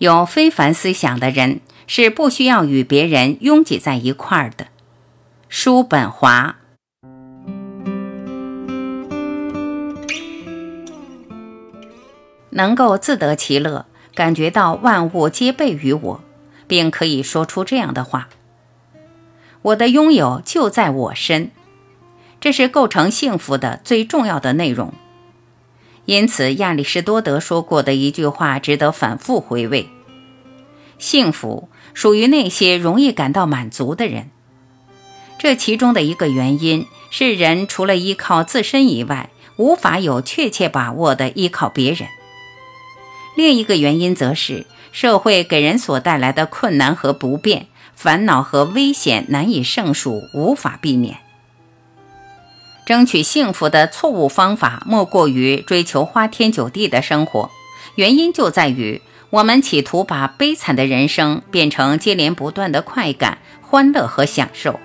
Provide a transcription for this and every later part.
有非凡思想的人是不需要与别人拥挤在一块儿的。叔本华。能够自得其乐，感觉到万物皆备于我，并可以说出这样的话：“我的拥有就在我身。”这是构成幸福的最重要的内容。因此，亚里士多德说过的一句话值得反复回味：“幸福属于那些容易感到满足的人。”这其中的一个原因是，人除了依靠自身以外，无法有确切把握的依靠别人。另一个原因则是，社会给人所带来的困难和不便、烦恼和危险难以胜数，无法避免。争取幸福的错误方法，莫过于追求花天酒地的生活。原因就在于，我们企图把悲惨的人生变成接连不断的快感、欢乐和享受，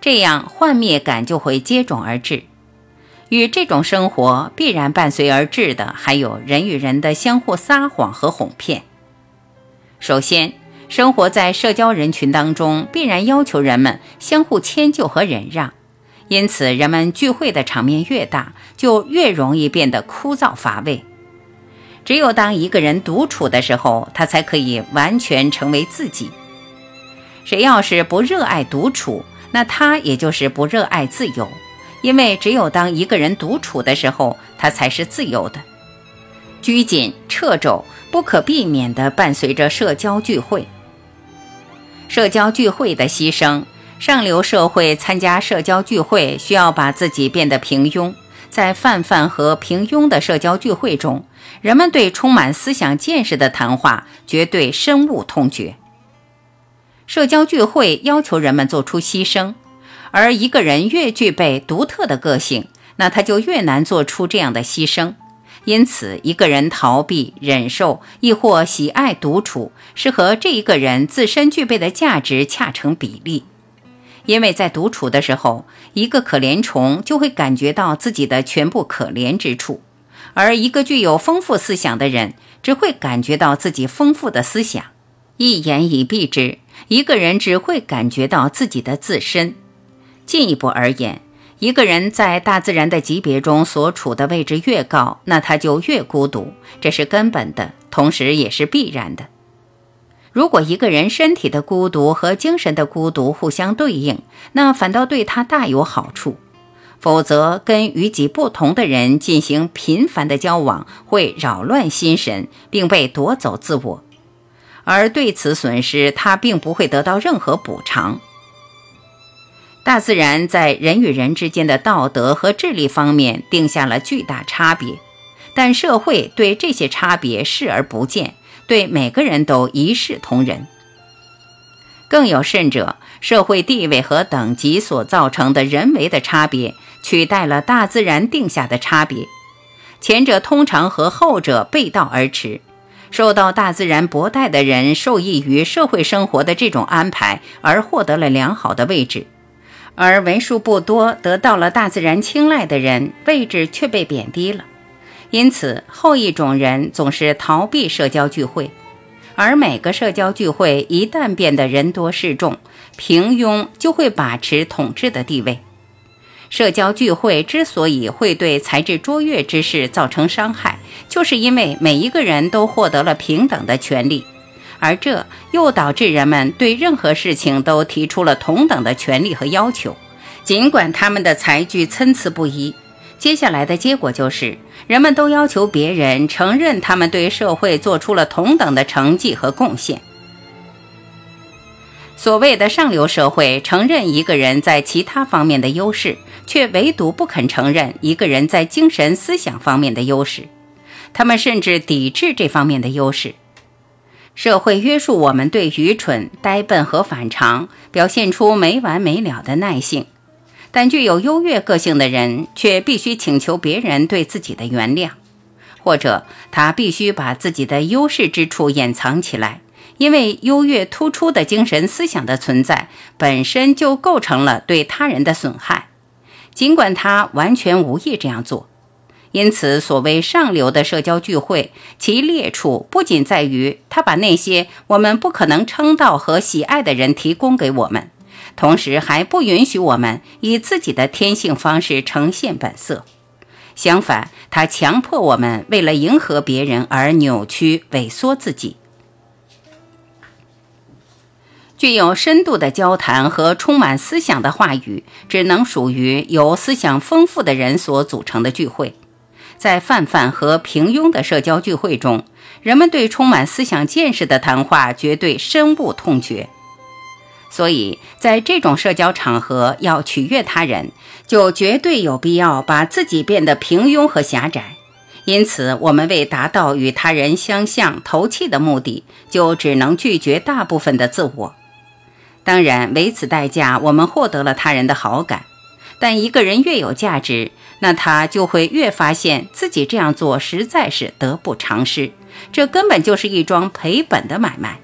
这样幻灭感就会接踵而至。与这种生活必然伴随而至的，还有人与人的相互撒谎和哄骗。首先，生活在社交人群当中，必然要求人们相互迁就和忍让，因此，人们聚会的场面越大，就越容易变得枯燥乏味。只有当一个人独处的时候，他才可以完全成为自己。谁要是不热爱独处，那他也就是不热爱自由。因为只有当一个人独处的时候，他才是自由的。拘谨、掣肘不可避免地伴随着社交聚会。社交聚会的牺牲，上流社会参加社交聚会需要把自己变得平庸。在泛泛和平庸的社交聚会中，人们对充满思想见识的谈话绝对深恶痛绝。社交聚会要求人们做出牺牲。而一个人越具备独特的个性，那他就越难做出这样的牺牲。因此，一个人逃避、忍受，亦或喜爱独处，是和这一个人自身具备的价值恰成比例。因为在独处的时候，一个可怜虫就会感觉到自己的全部可怜之处，而一个具有丰富思想的人只会感觉到自己丰富的思想。一言以蔽之，一个人只会感觉到自己的自身。进一步而言，一个人在大自然的级别中所处的位置越高，那他就越孤独，这是根本的，同时也是必然的。如果一个人身体的孤独和精神的孤独互相对应，那反倒对他大有好处。否则，跟与己不同的人进行频繁的交往，会扰乱心神，并被夺走自我，而对此损失，他并不会得到任何补偿。大自然在人与人之间的道德和智力方面定下了巨大差别，但社会对这些差别视而不见，对每个人都一视同仁。更有甚者，社会地位和等级所造成的人为的差别，取代了大自然定下的差别。前者通常和后者背道而驰。受到大自然薄待的人，受益于社会生活的这种安排，而获得了良好的位置。而为数不多得到了大自然青睐的人，位置却被贬低了。因此，后一种人总是逃避社交聚会，而每个社交聚会一旦变得人多势众，平庸就会把持统治的地位。社交聚会之所以会对才智卓越之士造成伤害，就是因为每一个人都获得了平等的权利。而这又导致人们对任何事情都提出了同等的权利和要求，尽管他们的才具参差不一。接下来的结果就是，人们都要求别人承认他们对社会做出了同等的成绩和贡献。所谓的上流社会承认一个人在其他方面的优势，却唯独不肯承认一个人在精神思想方面的优势。他们甚至抵制这方面的优势。社会约束我们对愚蠢、呆笨和反常表现出没完没了的耐性，但具有优越个性的人却必须请求别人对自己的原谅，或者他必须把自己的优势之处掩藏起来，因为优越突出的精神思想的存在本身就构成了对他人的损害，尽管他完全无意这样做。因此，所谓上流的社交聚会，其劣处不仅在于他把那些我们不可能称道和喜爱的人提供给我们，同时还不允许我们以自己的天性方式呈现本色。相反，他强迫我们为了迎合别人而扭曲、萎缩自己。具有深度的交谈和充满思想的话语，只能属于由思想丰富的人所组成的聚会。在泛泛和平庸的社交聚会中，人们对充满思想见识的谈话绝对深恶痛绝。所以在这种社交场合，要取悦他人，就绝对有必要把自己变得平庸和狭窄。因此，我们为达到与他人相像、投契的目的，就只能拒绝大部分的自我。当然，为此代价，我们获得了他人的好感。但一个人越有价值，那他就会越发现自己这样做实在是得不偿失。这根本就是一桩赔本的买卖。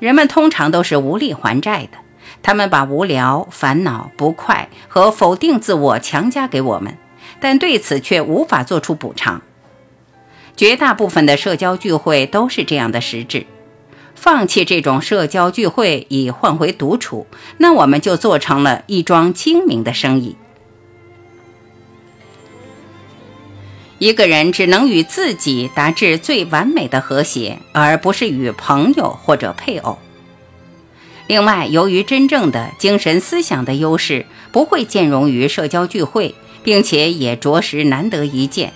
人们通常都是无力还债的，他们把无聊、烦恼、不快和否定自我强加给我们，但对此却无法做出补偿。绝大部分的社交聚会都是这样的实质。放弃这种社交聚会以换回独处，那我们就做成了一桩精明的生意。一个人只能与自己达至最完美的和谐，而不是与朋友或者配偶。另外，由于真正的精神思想的优势不会兼容于社交聚会，并且也着实难得一见，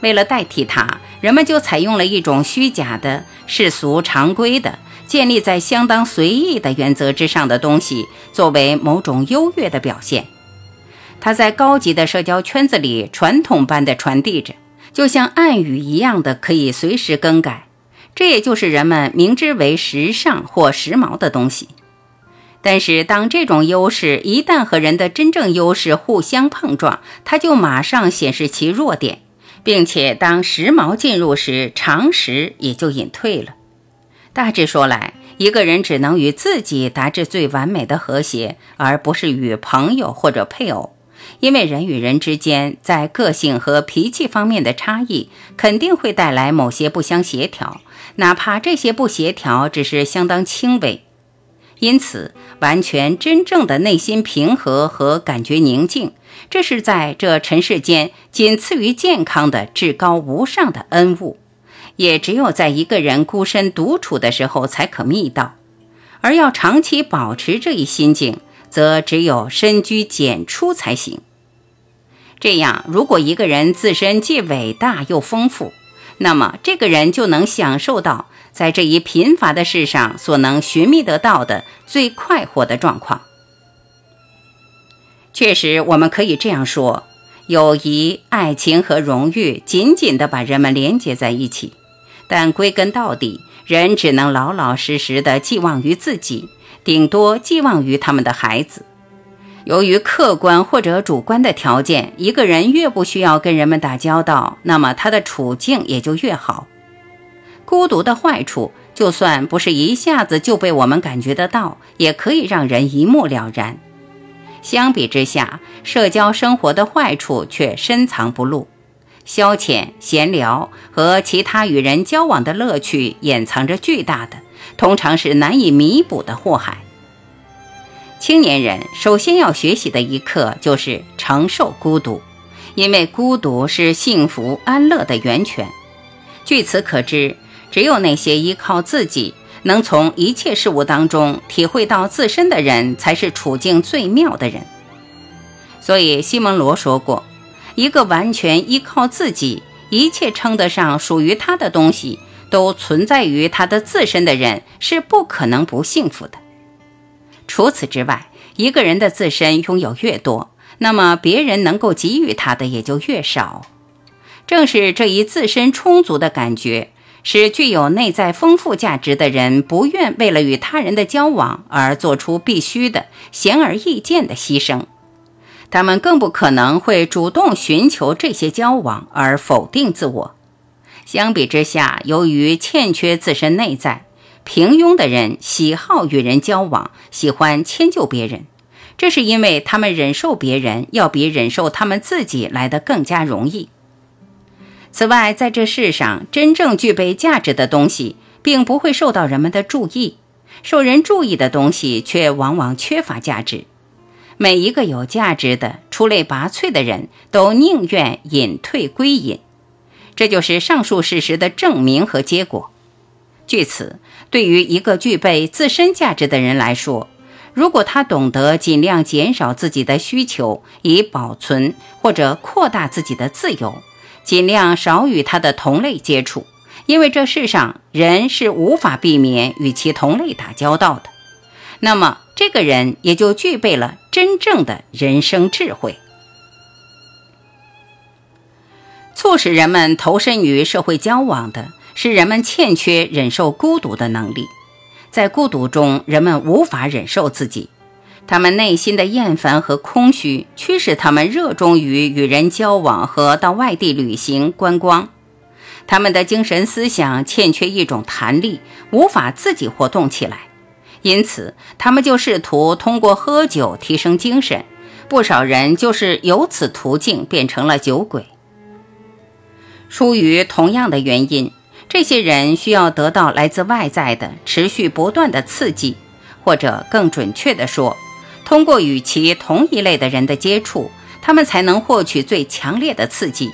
为了代替它，人们就采用了一种虚假的、世俗常规的、建立在相当随意的原则之上的东西，作为某种优越的表现。它在高级的社交圈子里传统般的传递着。就像暗语一样的，可以随时更改。这也就是人们明知为时尚或时髦的东西。但是，当这种优势一旦和人的真正优势互相碰撞，它就马上显示其弱点，并且当时髦进入时，常识也就隐退了。大致说来，一个人只能与自己达至最完美的和谐，而不是与朋友或者配偶。因为人与人之间在个性和脾气方面的差异，肯定会带来某些不相协调，哪怕这些不协调只是相当轻微。因此，完全真正的内心平和和感觉宁静，这是在这尘世间仅次于健康的至高无上的恩物，也只有在一个人孤身独处的时候才可觅到。而要长期保持这一心境。则只有深居简出才行。这样，如果一个人自身既伟大又丰富，那么这个人就能享受到在这一贫乏的世上所能寻觅得到的最快活的状况。确实，我们可以这样说：友谊、爱情和荣誉紧紧地把人们连接在一起，但归根到底，人只能老老实实地寄望于自己。顶多寄望于他们的孩子。由于客观或者主观的条件，一个人越不需要跟人们打交道，那么他的处境也就越好。孤独的坏处，就算不是一下子就被我们感觉得到，也可以让人一目了然。相比之下，社交生活的坏处却深藏不露，消遣、闲聊和其他与人交往的乐趣，掩藏着巨大的。通常是难以弥补的祸害。青年人首先要学习的一课就是承受孤独，因为孤独是幸福安乐的源泉。据此可知，只有那些依靠自己，能从一切事物当中体会到自身的人，才是处境最妙的人。所以，西蒙罗说过：“一个完全依靠自己，一切称得上属于他的东西。”都存在于他的自身的人是不可能不幸福的。除此之外，一个人的自身拥有越多，那么别人能够给予他的也就越少。正是这一自身充足的感觉，使具有内在丰富价值的人不愿为了与他人的交往而做出必须的显而易见的牺牲。他们更不可能会主动寻求这些交往而否定自我。相比之下，由于欠缺自身内在，平庸的人喜好与人交往，喜欢迁就别人，这是因为他们忍受别人要比忍受他们自己来的更加容易。此外，在这世上真正具备价值的东西，并不会受到人们的注意；受人注意的东西，却往往缺乏价值。每一个有价值的、出类拔萃的人都宁愿隐退归隐，这就是上述事实的证明和结果。据此，对于一个具备自身价值的人来说，如果他懂得尽量减少自己的需求，以保存或者扩大自己的自由，尽量少与他的同类接触，因为这世上人是无法避免与其同类打交道的，那么这个人也就具备了真正的人生智慧，促使人们投身于社会交往的。是人们欠缺忍受孤独的能力，在孤独中，人们无法忍受自己，他们内心的厌烦和空虚驱使他们热衷于与人交往和到外地旅行观光。他们的精神思想欠缺一种弹力，无法自己活动起来，因此他们就试图通过喝酒提升精神。不少人就是由此途径变成了酒鬼。出于同样的原因。这些人需要得到来自外在的持续不断的刺激，或者更准确地说，通过与其同一类的人的接触，他们才能获取最强烈的刺激。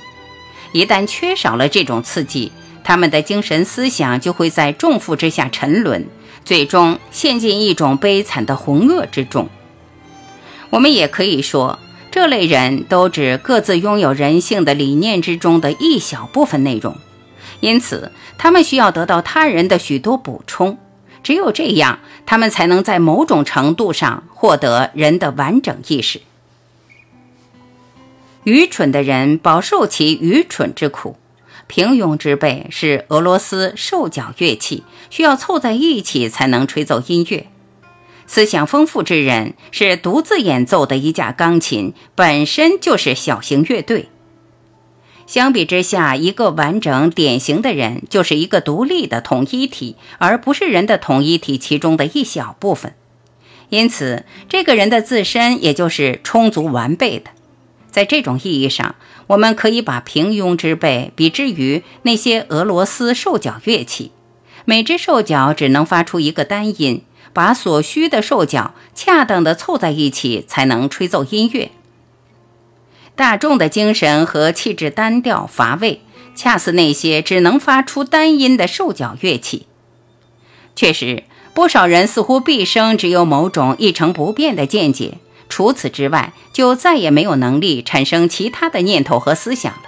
一旦缺少了这种刺激，他们的精神思想就会在重负之下沉沦，最终陷进一种悲惨的浑噩之中。我们也可以说，这类人都只各自拥有人性的理念之中的一小部分内容。因此，他们需要得到他人的许多补充，只有这样，他们才能在某种程度上获得人的完整意识。愚蠢的人饱受其愚蠢之苦，平庸之辈是俄罗斯兽脚乐器，需要凑在一起才能吹奏音乐；思想丰富之人是独自演奏的一架钢琴，本身就是小型乐队。相比之下，一个完整典型的人就是一个独立的统一体，而不是人的统一体其中的一小部分。因此，这个人的自身也就是充足完备的。在这种意义上，我们可以把平庸之辈比之于那些俄罗斯兽脚乐器，每只兽脚只能发出一个单音，把所需的兽脚恰当地凑在一起，才能吹奏音乐。大众的精神和气质单调乏味，恰似那些只能发出单音的兽脚乐器。确实，不少人似乎毕生只有某种一成不变的见解，除此之外，就再也没有能力产生其他的念头和思想了。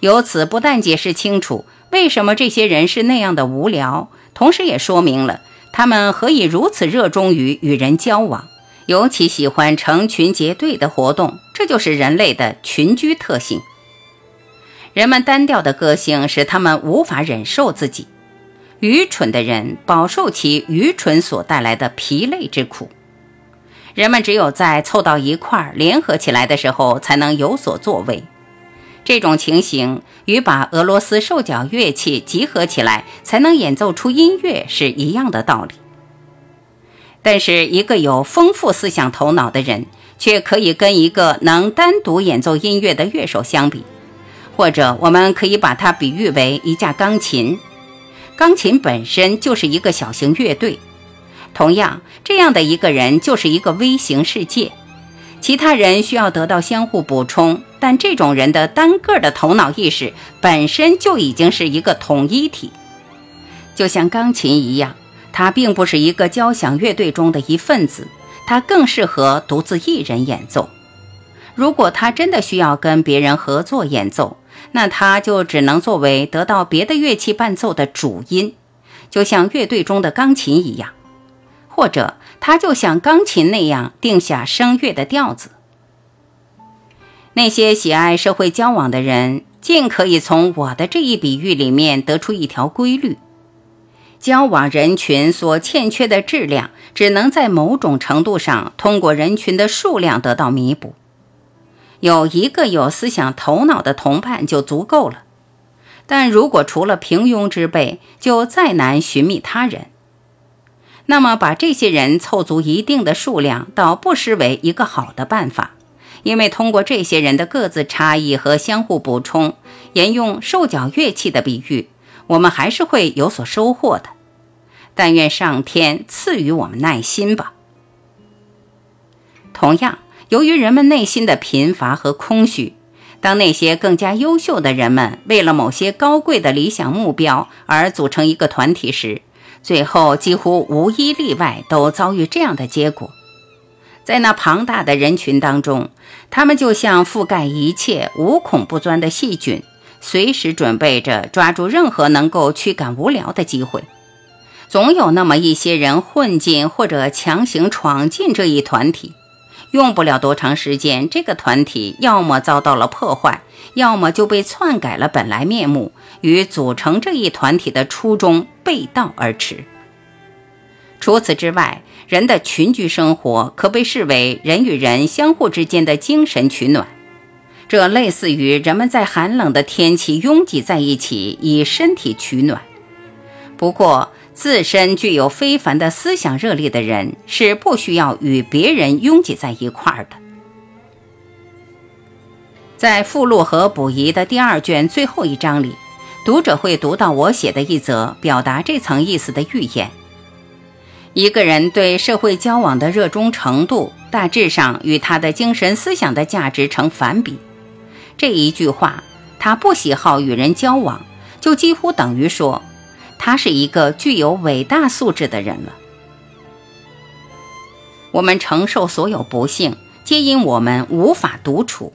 由此不但解释清楚为什么这些人是那样的无聊，同时也说明了他们何以如此热衷于与人交往。尤其喜欢成群结队的活动，这就是人类的群居特性。人们单调的个性使他们无法忍受自己。愚蠢的人饱受其愚蠢所带来的疲累之苦。人们只有在凑到一块儿联合起来的时候，才能有所作为。这种情形与把俄罗斯兽脚乐器集合起来才能演奏出音乐是一样的道理。但是，一个有丰富思想头脑的人，却可以跟一个能单独演奏音乐的乐手相比，或者我们可以把它比喻为一架钢琴。钢琴本身就是一个小型乐队，同样，这样的一个人就是一个微型世界。其他人需要得到相互补充，但这种人的单个的头脑意识本身就已经是一个统一体，就像钢琴一样。它并不是一个交响乐队中的一份子，他更适合独自一人演奏。如果他真的需要跟别人合作演奏，那他就只能作为得到别的乐器伴奏的主音，就像乐队中的钢琴一样，或者他就像钢琴那样定下声乐的调子。那些喜爱社会交往的人，尽可以从我的这一比喻里面得出一条规律。交往人群所欠缺的质量，只能在某种程度上通过人群的数量得到弥补。有一个有思想头脑的同伴就足够了。但如果除了平庸之辈，就再难寻觅他人。那么，把这些人凑足一定的数量，倒不失为一个好的办法，因为通过这些人的各自差异和相互补充，沿用兽脚乐器的比喻，我们还是会有所收获的。但愿上天赐予我们耐心吧。同样，由于人们内心的贫乏和空虚，当那些更加优秀的人们为了某些高贵的理想目标而组成一个团体时，最后几乎无一例外都遭遇这样的结果。在那庞大的人群当中，他们就像覆盖一切、无孔不钻的细菌，随时准备着抓住任何能够驱赶无聊的机会。总有那么一些人混进或者强行闯进这一团体，用不了多长时间，这个团体要么遭到了破坏，要么就被篡改了本来面目，与组成这一团体的初衷背道而驰。除此之外，人的群居生活可被视为人与人相互之间的精神取暖，这类似于人们在寒冷的天气拥挤在一起以身体取暖。不过，自身具有非凡的思想热力的人是不需要与别人拥挤在一块儿的。在附录和补遗的第二卷最后一章里，读者会读到我写的一则表达这层意思的寓言。一个人对社会交往的热衷程度，大致上与他的精神思想的价值成反比。这一句话，他不喜好与人交往，就几乎等于说，他是一个具有伟大素质的人了。我们承受所有不幸，皆因我们无法独处。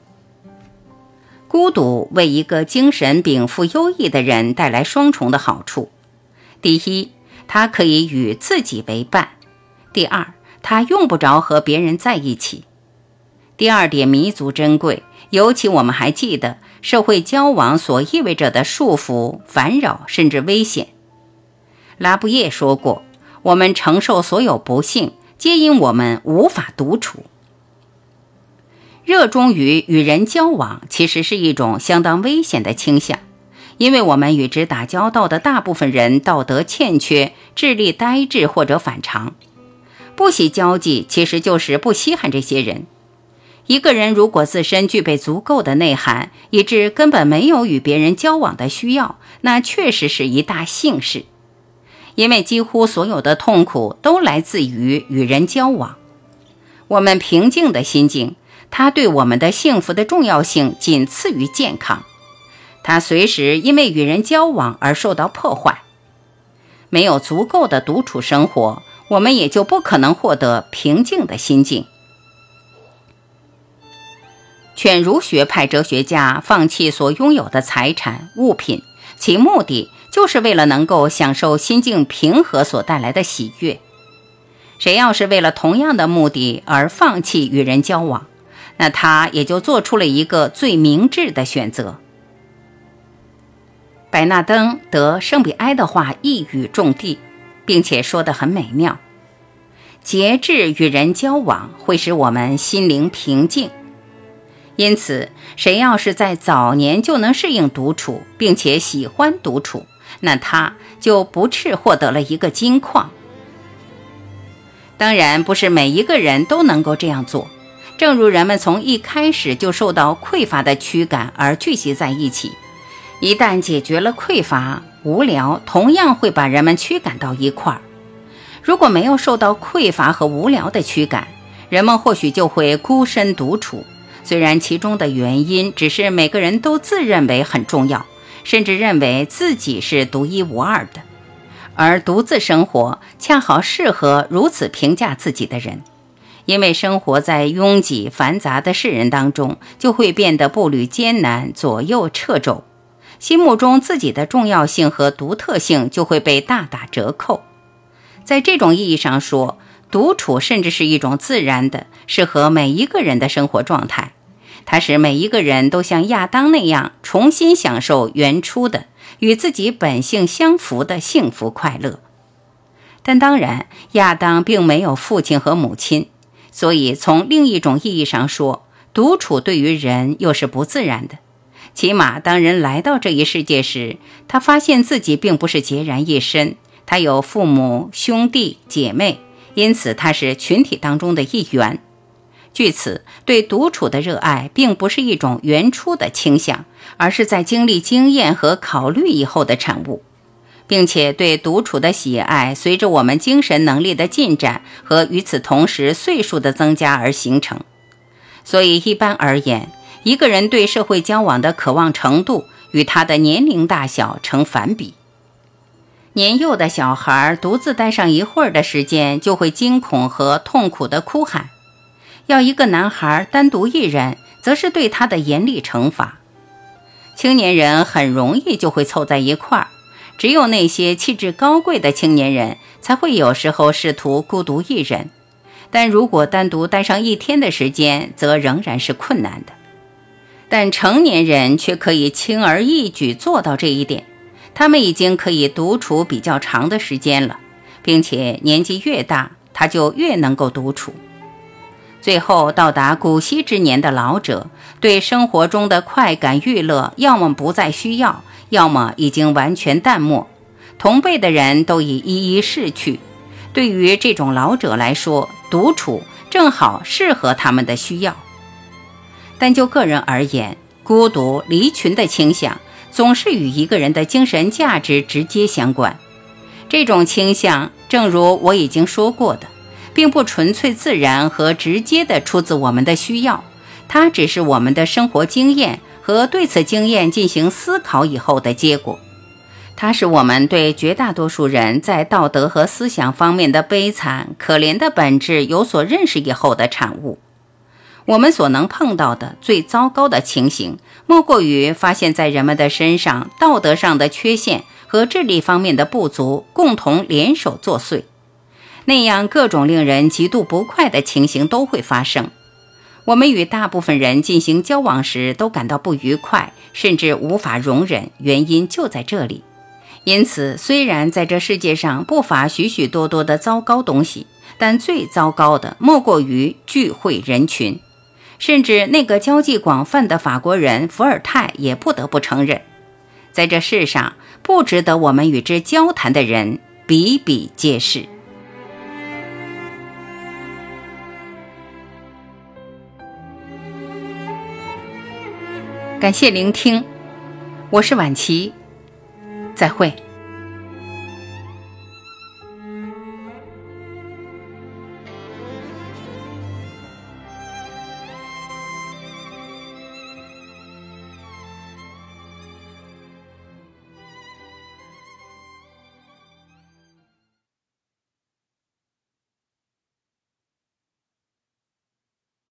孤独为一个精神禀赋优异的人带来双重的好处：第一，他可以与自己为伴。第二，他用不着和别人在一起。第二点弥足珍贵，尤其我们还记得社会交往所意味着的束缚、烦扰甚至危险。拉布叶说过：“我们承受所有不幸，皆因我们无法独处。”热衷于与人交往，其实是一种相当危险的倾向。因为我们与之打交道的大部分人道德欠缺、智力呆滞或者反常，不喜交际其实就是不稀罕这些人。一个人如果自身具备足够的内涵，以致根本没有与别人交往的需要，那确实是一大幸事。因为几乎所有的痛苦都来自于与人交往。我们平静的心境，它对我们的幸福的重要性仅次于健康。它随时因为与人交往而受到破坏，没有足够的独处生活，我们也就不可能获得平静的心境。犬儒学派哲学家放弃所拥有的财产物品，其目的就是为了能够享受心境平和所带来的喜悦。谁要是为了同样的目的而放弃与人交往，那他也就做出了一个最明智的选择。白纳登得圣比埃的话一语中的，并且说得很美妙。节制与人交往会使我们心灵平静，因此，谁要是在早年就能适应独处，并且喜欢独处，那他就不啻获得了一个金矿。当然，不是每一个人都能够这样做。正如人们从一开始就受到匮乏的驱赶而聚集在一起。一旦解决了匮乏、无聊，同样会把人们驱赶到一块儿。如果没有受到匮乏和无聊的驱赶，人们或许就会孤身独处。虽然其中的原因只是每个人都自认为很重要，甚至认为自己是独一无二的，而独自生活恰好适合如此评价自己的人，因为生活在拥挤繁杂的世人当中，就会变得步履艰难，左右掣肘。心目中自己的重要性和独特性就会被大打折扣。在这种意义上说，独处甚至是一种自然的、适合每一个人的生活状态。它使每一个人都像亚当那样，重新享受原初的、与自己本性相符的幸福快乐。但当然，亚当并没有父亲和母亲，所以从另一种意义上说，独处对于人又是不自然的。起码，当人来到这一世界时，他发现自己并不是孑然一身，他有父母、兄弟姐妹，因此他是群体当中的一员。据此，对独处的热爱并不是一种原初的倾向，而是在经历经验和考虑以后的产物，并且对独处的喜爱随着我们精神能力的进展和与此同时岁数的增加而形成。所以，一般而言，一个人对社会交往的渴望程度与他的年龄大小成反比。年幼的小孩独自待上一会儿的时间，就会惊恐和痛苦地哭喊。要一个男孩单独一人，则是对他的严厉惩罚。青年人很容易就会凑在一块儿，只有那些气质高贵的青年人才会有时候试图孤独一人。但如果单独待上一天的时间，则仍然是困难的。但成年人却可以轻而易举做到这一点，他们已经可以独处比较长的时间了，并且年纪越大，他就越能够独处。最后到达古稀之年的老者，对生活中的快感娱乐，要么不再需要，要么已经完全淡漠。同辈的人都已一一逝去，对于这种老者来说，独处正好适合他们的需要。但就个人而言，孤独离群的倾向，总是与一个人的精神价值直接相关。这种倾向，正如我已经说过的。并不纯粹自然和直接的出自我们的需要，它只是我们的生活经验和对此经验进行思考以后的结果。它是我们对绝大多数人在道德和思想方面的悲惨可怜的本质有所认识以后的产物。我们所能碰到的最糟糕的情形，莫过于发现，在人们的身上道德上的缺陷和智力方面的不足共同联手作祟。那样各种令人极度不快的情形都会发生。我们与大部分人进行交往时都感到不愉快，甚至无法容忍，原因就在这里。因此，虽然在这世界上不乏许许多多的糟糕东西，但最糟糕的莫过于聚会人群。甚至那个交际广泛的法国人伏尔泰也不得不承认，在这世上不值得我们与之交谈的人比比皆是。感谢聆听，我是晚琪，再会。